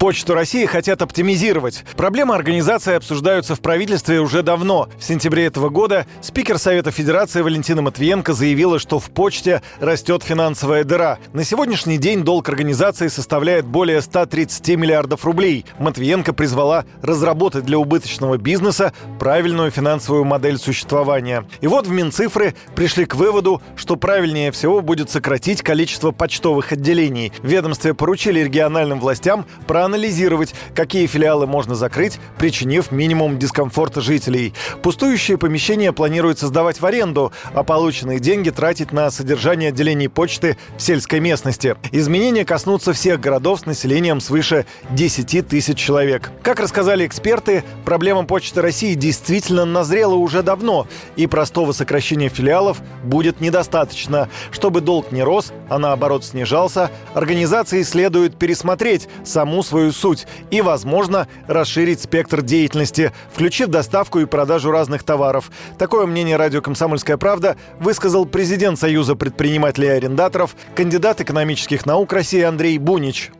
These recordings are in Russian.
Почту России хотят оптимизировать. Проблемы организации обсуждаются в правительстве уже давно. В сентябре этого года спикер Совета Федерации Валентина Матвиенко заявила, что в почте растет финансовая дыра. На сегодняшний день долг организации составляет более 130 миллиардов рублей. Матвиенко призвала разработать для убыточного бизнеса правильную финансовую модель существования. И вот в Минцифры пришли к выводу, что правильнее всего будет сократить количество почтовых отделений. Ведомстве поручили региональным властям проанализировать проанализировать, какие филиалы можно закрыть, причинив минимум дискомфорта жителей. Пустующие помещения планируется сдавать в аренду, а полученные деньги тратить на содержание отделений почты в сельской местности. Изменения коснутся всех городов с населением свыше 10 тысяч человек. Как рассказали эксперты, проблема Почты России действительно назрела уже давно, и простого сокращения филиалов будет недостаточно. Чтобы долг не рос, а наоборот снижался, организации следует пересмотреть саму свою свою суть и, возможно, расширить спектр деятельности, включив доставку и продажу разных товаров. Такое мнение радио «Комсомольская правда» высказал президент Союза предпринимателей и арендаторов, кандидат экономических наук России Андрей Бунич.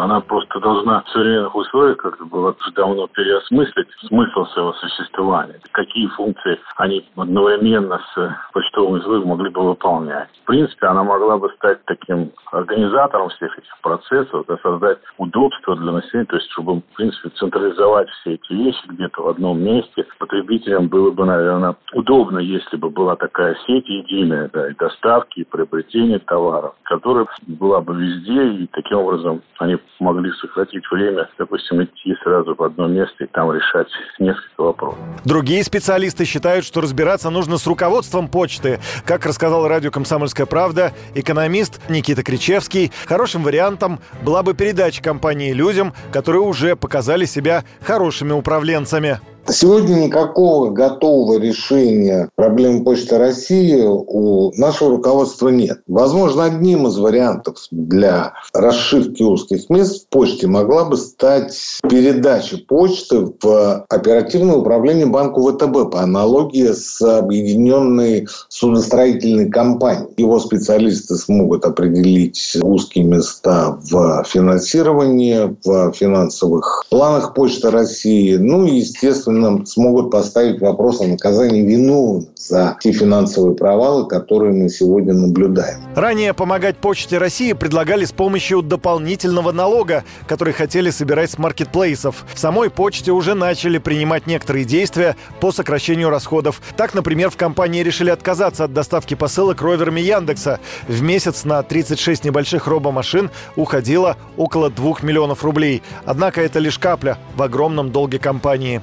Она просто должна в современных условиях как-то было давно переосмыслить смысл своего существования. Какие функции они одновременно с почтовым излывом могли бы выполнять. В принципе, она могла бы стать таким организатором всех этих процессов, да, создать удобство для населения, то есть чтобы, в принципе, централизовать все эти вещи где-то в одном месте. Потребителям было бы, наверное, удобно, если бы была такая сеть единая, да, и доставки, и приобретения товаров, которая была бы везде, и таким образом они могли сократить время, допустим, идти сразу в одно место и там решать несколько вопросов. Другие специалисты считают, что разбираться нужно с руководством почты. Как рассказал радио «Комсомольская правда», экономист Никита Кричевский, хорошим вариантом была бы передача компании людям, которые уже показали себя хорошими управленцами. Сегодня никакого готового решения проблемы Почты России у нашего руководства нет. Возможно, одним из вариантов для расшивки узких мест в почте могла бы стать передача почты в оперативное управление банку ВТБ по аналогии с объединенной судостроительной компанией. Его специалисты смогут определить узкие места в финансировании, в финансовых планах Почты России. Ну и, естественно, нам смогут поставить вопрос о наказании виновных за те финансовые провалы, которые мы сегодня наблюдаем. Ранее помогать Почте России предлагали с помощью дополнительного налога, который хотели собирать с маркетплейсов. В самой почте уже начали принимать некоторые действия по сокращению расходов. Так, например, в компании решили отказаться от доставки посылок роверами Яндекса. В месяц на 36 небольших робомашин уходило около 2 миллионов рублей. Однако это лишь капля в огромном долге компании.